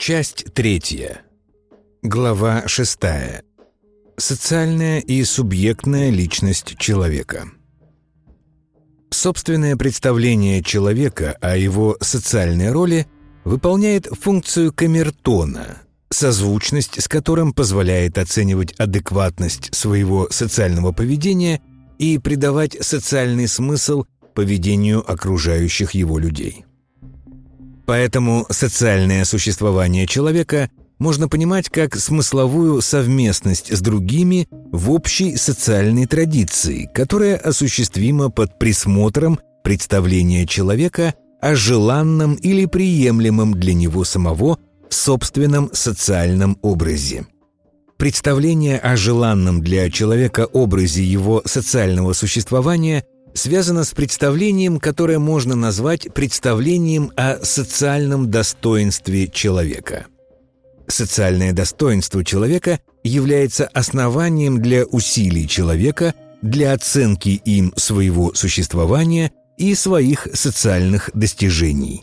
Часть третья. Глава шестая. Социальная и субъектная личность человека. Собственное представление человека о его социальной роли выполняет функцию камертона, созвучность с которым позволяет оценивать адекватность своего социального поведения и придавать социальный смысл поведению окружающих его людей. Поэтому социальное существование человека можно понимать как смысловую совместность с другими в общей социальной традиции, которая осуществима под присмотром представления человека о желанном или приемлемом для него самого собственном социальном образе. Представление о желанном для человека образе его социального существования связано с представлением, которое можно назвать представлением о социальном достоинстве человека. Социальное достоинство человека является основанием для усилий человека для оценки им своего существования и своих социальных достижений.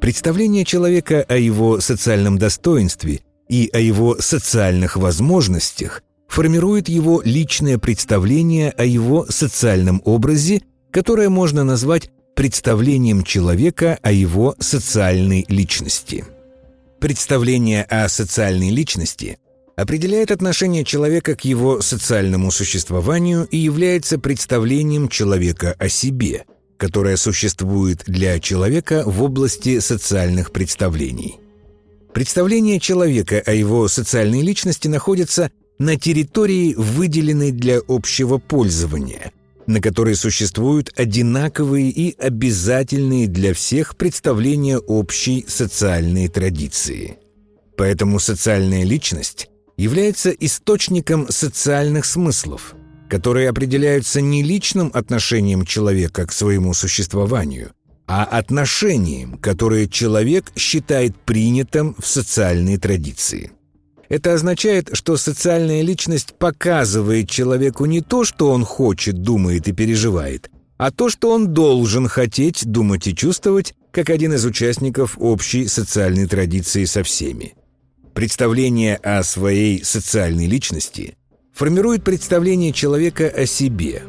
Представление человека о его социальном достоинстве и о его социальных возможностях формирует его личное представление о его социальном образе, которое можно назвать представлением человека о его социальной личности. Представление о социальной личности определяет отношение человека к его социальному существованию и является представлением человека о себе, которое существует для человека в области социальных представлений. Представление человека о его социальной личности находится на территории, выделенной для общего пользования, на которой существуют одинаковые и обязательные для всех представления общей социальной традиции. Поэтому социальная личность является источником социальных смыслов, которые определяются не личным отношением человека к своему существованию, а отношением, которое человек считает принятым в социальной традиции. Это означает, что социальная личность показывает человеку не то, что он хочет, думает и переживает, а то, что он должен хотеть, думать и чувствовать, как один из участников общей социальной традиции со всеми. Представление о своей социальной личности формирует представление человека о себе,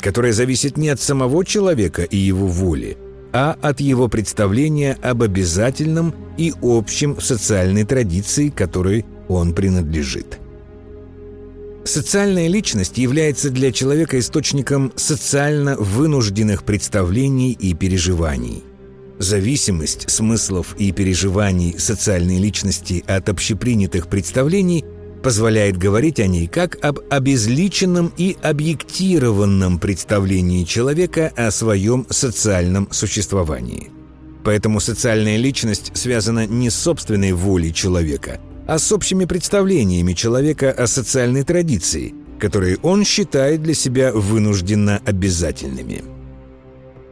которое зависит не от самого человека и его воли, а от его представления об обязательном и общем социальной традиции, которой он принадлежит. Социальная личность является для человека источником социально вынужденных представлений и переживаний. Зависимость смыслов и переживаний социальной личности от общепринятых представлений позволяет говорить о ней как об обезличенном и объектированном представлении человека о своем социальном существовании. Поэтому социальная личность связана не с собственной волей человека – а с общими представлениями человека о социальной традиции, которые он считает для себя вынужденно обязательными.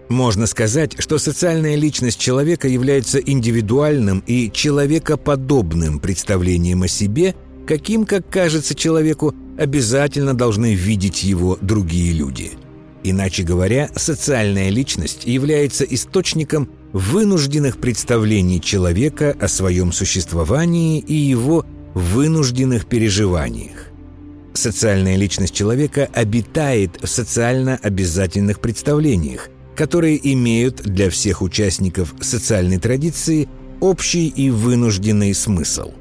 Можно сказать, что социальная личность человека является индивидуальным и человекоподобным представлением о себе, каким, как кажется человеку, обязательно должны видеть его другие люди. Иначе говоря, социальная личность является источником вынужденных представлений человека о своем существовании и его вынужденных переживаниях. Социальная личность человека обитает в социально обязательных представлениях, которые имеют для всех участников социальной традиции общий и вынужденный смысл.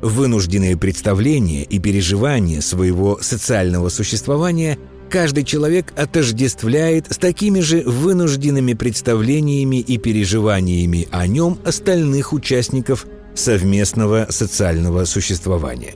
Вынужденные представления и переживания своего социального существования – каждый человек отождествляет с такими же вынужденными представлениями и переживаниями о нем остальных участников совместного социального существования.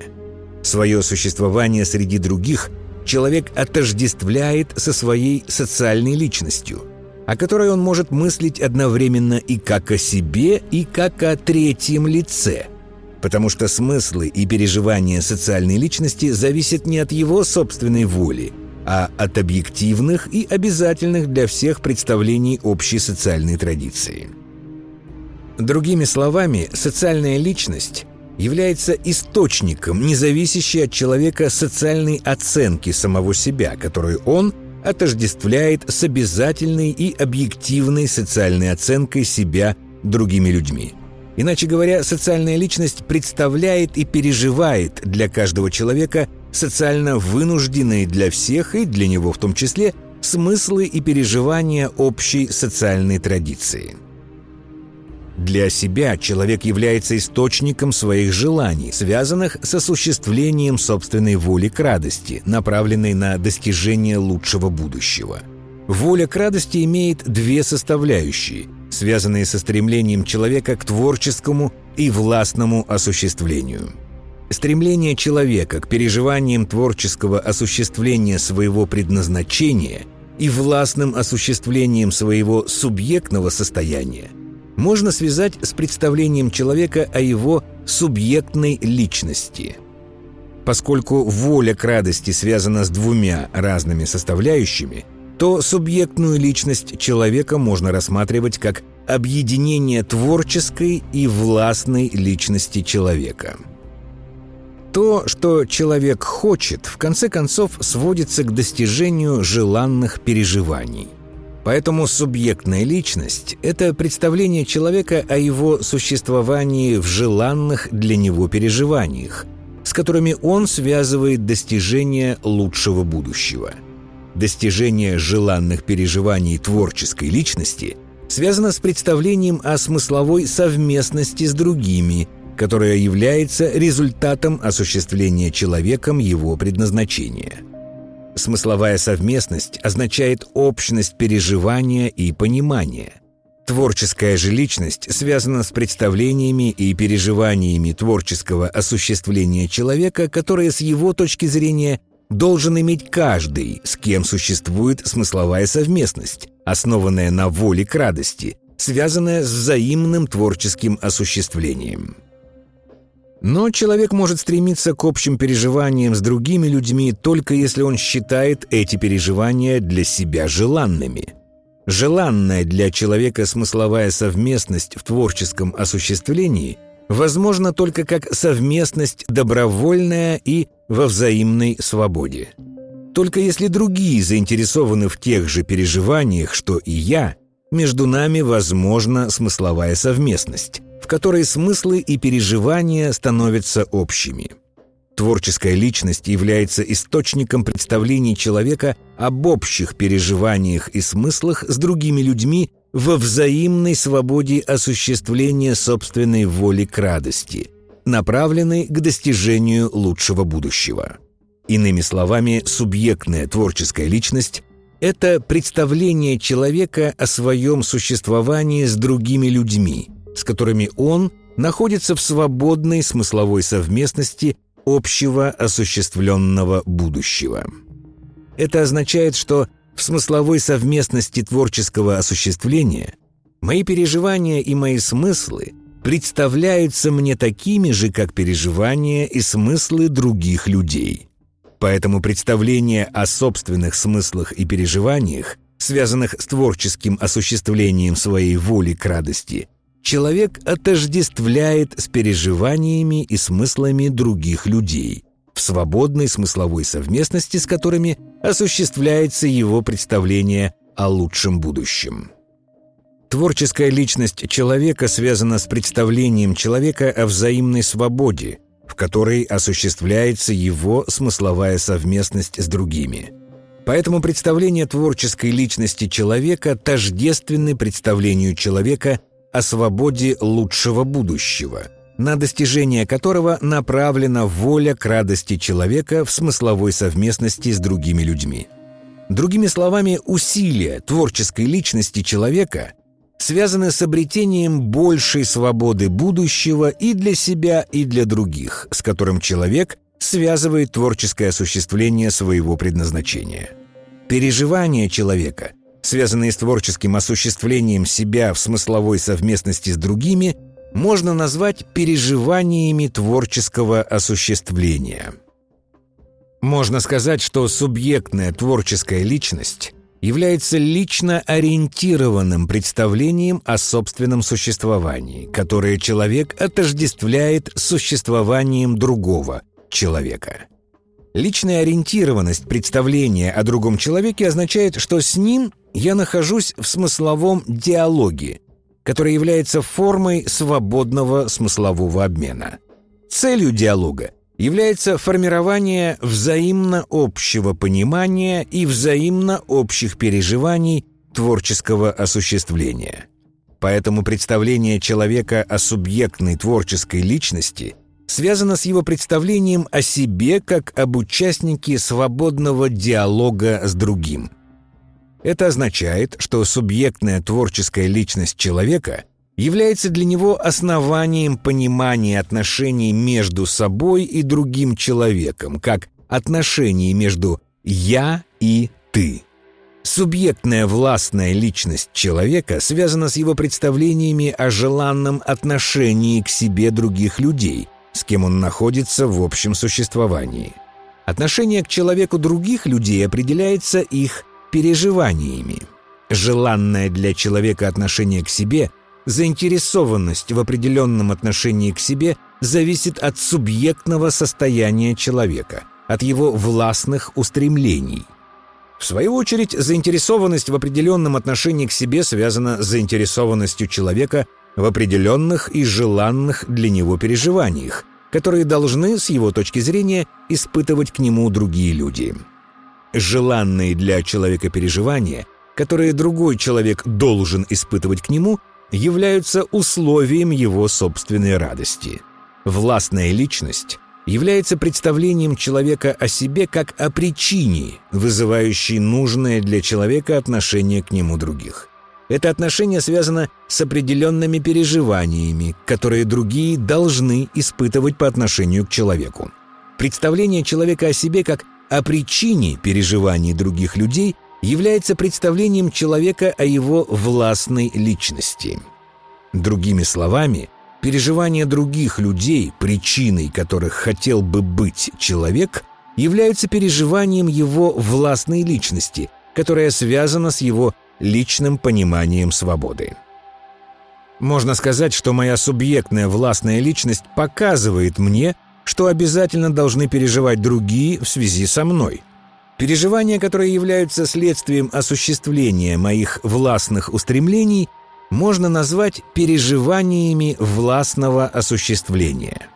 Свое существование среди других человек отождествляет со своей социальной личностью, о которой он может мыслить одновременно и как о себе, и как о третьем лице – потому что смыслы и переживания социальной личности зависят не от его собственной воли, а от объективных и обязательных для всех представлений общей социальной традиции. Другими словами, социальная личность является источником, не зависящей от человека социальной оценки самого себя, которую он отождествляет с обязательной и объективной социальной оценкой себя другими людьми. Иначе говоря, социальная личность представляет и переживает для каждого человека социально вынужденные для всех и для него в том числе смыслы и переживания общей социальной традиции. Для себя человек является источником своих желаний, связанных с осуществлением собственной воли к радости, направленной на достижение лучшего будущего. Воля к радости имеет две составляющие, связанные со стремлением человека к творческому и властному осуществлению. Стремление человека к переживаниям творческого осуществления своего предназначения и властным осуществлением своего субъектного состояния – можно связать с представлением человека о его субъектной личности. Поскольку воля к радости связана с двумя разными составляющими, то субъектную личность человека можно рассматривать как объединение творческой и властной личности человека. То, что человек хочет, в конце концов сводится к достижению желанных переживаний. Поэтому субъектная личность – это представление человека о его существовании в желанных для него переживаниях, с которыми он связывает достижение лучшего будущего. Достижение желанных переживаний творческой личности связано с представлением о смысловой совместности с другими, которая является результатом осуществления человеком его предназначения – Смысловая совместность означает общность переживания и понимания. Творческая же личность связана с представлениями и переживаниями творческого осуществления человека, которые с его точки зрения должен иметь каждый, с кем существует смысловая совместность, основанная на воле к радости, связанная с взаимным творческим осуществлением. Но человек может стремиться к общим переживаниям с другими людьми только если он считает эти переживания для себя желанными. Желанная для человека смысловая совместность в творческом осуществлении возможна только как совместность добровольная и во взаимной свободе. Только если другие заинтересованы в тех же переживаниях, что и я, между нами возможна смысловая совместность в которой смыслы и переживания становятся общими. Творческая личность является источником представлений человека об общих переживаниях и смыслах с другими людьми во взаимной свободе осуществления собственной воли к радости, направленной к достижению лучшего будущего. Иными словами, субъектная творческая личность – это представление человека о своем существовании с другими людьми – с которыми он находится в свободной смысловой совместности общего осуществленного будущего. Это означает, что в смысловой совместности творческого осуществления мои переживания и мои смыслы представляются мне такими же, как переживания и смыслы других людей. Поэтому представление о собственных смыслах и переживаниях, связанных с творческим осуществлением своей воли к радости, человек отождествляет с переживаниями и смыслами других людей, в свободной смысловой совместности с которыми осуществляется его представление о лучшем будущем. Творческая личность человека связана с представлением человека о взаимной свободе, в которой осуществляется его смысловая совместность с другими. Поэтому представление творческой личности человека тождественны представлению человека о свободе лучшего будущего, на достижение которого направлена воля к радости человека в смысловой совместности с другими людьми. Другими словами, усилия творческой личности человека связаны с обретением большей свободы будущего и для себя, и для других, с которым человек связывает творческое осуществление своего предназначения. Переживания человека – связанные с творческим осуществлением себя в смысловой совместности с другими, можно назвать переживаниями творческого осуществления. Можно сказать, что субъектная творческая личность является лично ориентированным представлением о собственном существовании, которое человек отождествляет с существованием другого человека. Личная ориентированность представления о другом человеке означает, что с ним я нахожусь в смысловом диалоге, которая является формой свободного смыслового обмена. Целью диалога является формирование взаимно общего понимания и взаимно общих переживаний творческого осуществления. Поэтому представление человека о субъектной творческой личности связано с его представлением о себе как об участнике свободного диалога с другим. Это означает, что субъектная творческая личность человека – является для него основанием понимания отношений между собой и другим человеком, как отношений между «я» и «ты». Субъектная властная личность человека связана с его представлениями о желанном отношении к себе других людей, с кем он находится в общем существовании. Отношение к человеку других людей определяется их переживаниями. Желанное для человека отношение к себе – заинтересованность в определенном отношении к себе зависит от субъектного состояния человека, от его властных устремлений. В свою очередь, заинтересованность в определенном отношении к себе связана с заинтересованностью человека в определенных и желанных для него переживаниях, которые должны, с его точки зрения, испытывать к нему другие люди. Желанные для человека переживания, которые другой человек должен испытывать к нему – являются условием его собственной радости. Властная личность является представлением человека о себе как о причине, вызывающей нужное для человека отношение к нему других. Это отношение связано с определенными переживаниями, которые другие должны испытывать по отношению к человеку. Представление человека о себе как о причине переживаний других людей – является представлением человека о его властной личности. Другими словами, переживания других людей, причиной которых хотел бы быть человек, являются переживанием его властной личности, которая связана с его личным пониманием свободы. Можно сказать, что моя субъектная властная личность показывает мне, что обязательно должны переживать другие в связи со мной – Переживания, которые являются следствием осуществления моих властных устремлений, можно назвать переживаниями властного осуществления.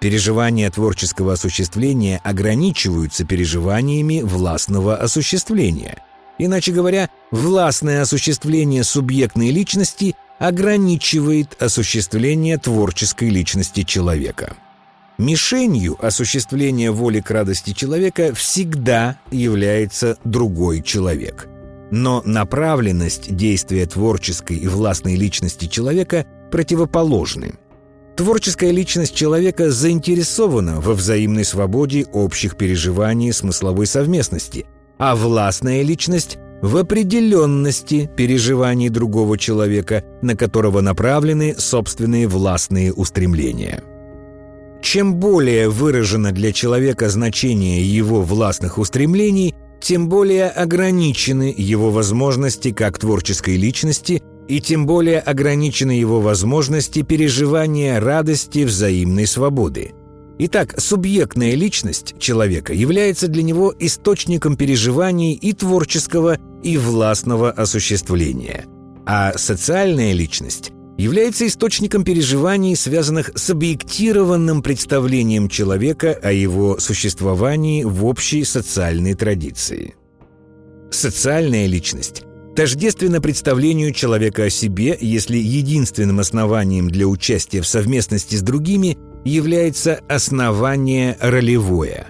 Переживания творческого осуществления ограничиваются переживаниями властного осуществления. Иначе говоря, властное осуществление субъектной личности ограничивает осуществление творческой личности человека. Мишенью осуществления воли к радости человека всегда является другой человек. Но направленность действия творческой и властной личности человека противоположны. Творческая личность человека заинтересована во взаимной свободе общих переживаний смысловой совместности, а властная личность – в определенности переживаний другого человека, на которого направлены собственные властные устремления. Чем более выражено для человека значение его властных устремлений, тем более ограничены его возможности как творческой личности и тем более ограничены его возможности переживания радости взаимной свободы. Итак, субъектная личность человека является для него источником переживаний и творческого, и властного осуществления. А социальная личность является источником переживаний, связанных с объектированным представлением человека о его существовании в общей социальной традиции. Социальная личность тождественна представлению человека о себе, если единственным основанием для участия в совместности с другими является основание ролевое,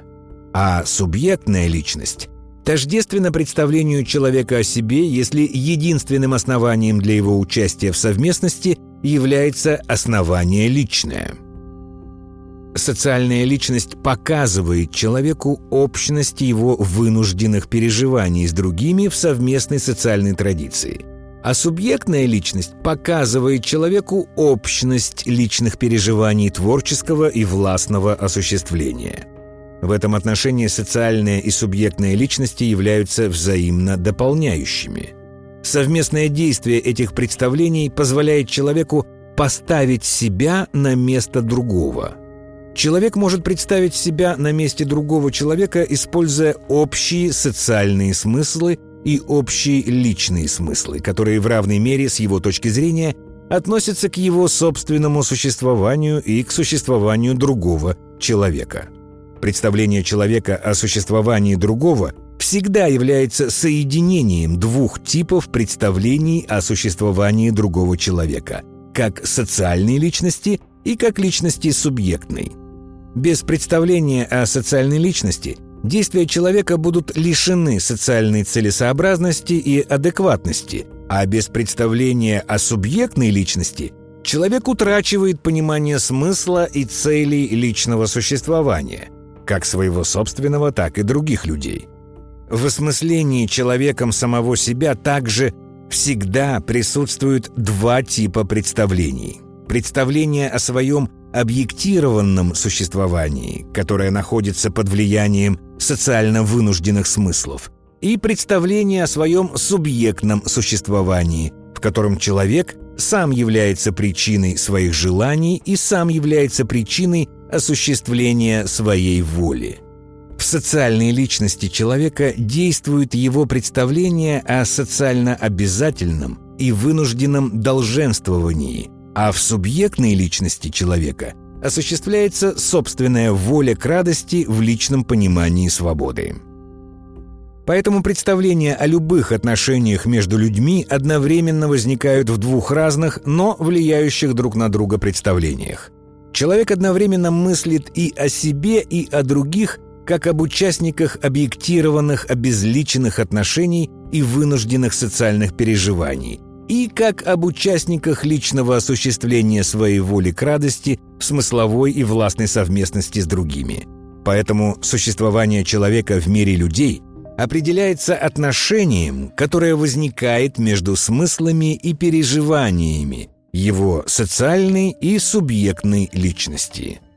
а субъектная личность тождественно представлению человека о себе, если единственным основанием для его участия в совместности является основание личное. Социальная личность показывает человеку общность его вынужденных переживаний с другими в совместной социальной традиции. А субъектная личность показывает человеку общность личных переживаний творческого и властного осуществления – в этом отношении социальная и субъектная личности являются взаимно дополняющими. Совместное действие этих представлений позволяет человеку поставить себя на место другого. Человек может представить себя на месте другого человека, используя общие социальные смыслы и общие личные смыслы, которые в равной мере, с его точки зрения, относится к его собственному существованию и к существованию другого человека. Представление человека о существовании другого всегда является соединением двух типов представлений о существовании другого человека, как социальной личности и как личности субъектной. Без представления о социальной личности действия человека будут лишены социальной целесообразности и адекватности, а без представления о субъектной личности человек утрачивает понимание смысла и целей личного существования, как своего собственного, так и других людей. В осмыслении человеком самого себя также всегда присутствуют два типа представлений. Представление о своем объектированном существовании, которое находится под влиянием социально вынужденных смыслов, и представление о своем субъектном существовании, в котором человек сам является причиной своих желаний и сам является причиной осуществления своей воли. В социальной личности человека действует его представление о социально обязательном и вынужденном долженствовании, а в субъектной личности человека осуществляется собственная воля к радости в личном понимании свободы. Поэтому представления о любых отношениях между людьми одновременно возникают в двух разных, но влияющих друг на друга представлениях. Человек одновременно мыслит и о себе, и о других, как об участниках объектированных, обезличенных отношений и вынужденных социальных переживаний, и как об участниках личного осуществления своей воли к радости смысловой и властной совместности с другими. Поэтому существование человека в мире людей определяется отношением, которое возникает между смыслами и переживаниями его социальной и субъектной личности –